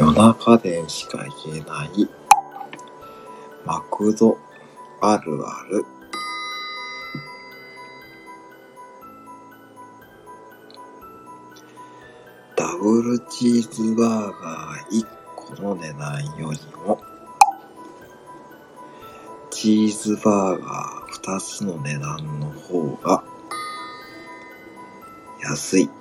夜中でしか言えない。マクド。あるある。ダブルチーズバーガー1個の値段よりもチーズバーガー2つの値段の方が安い。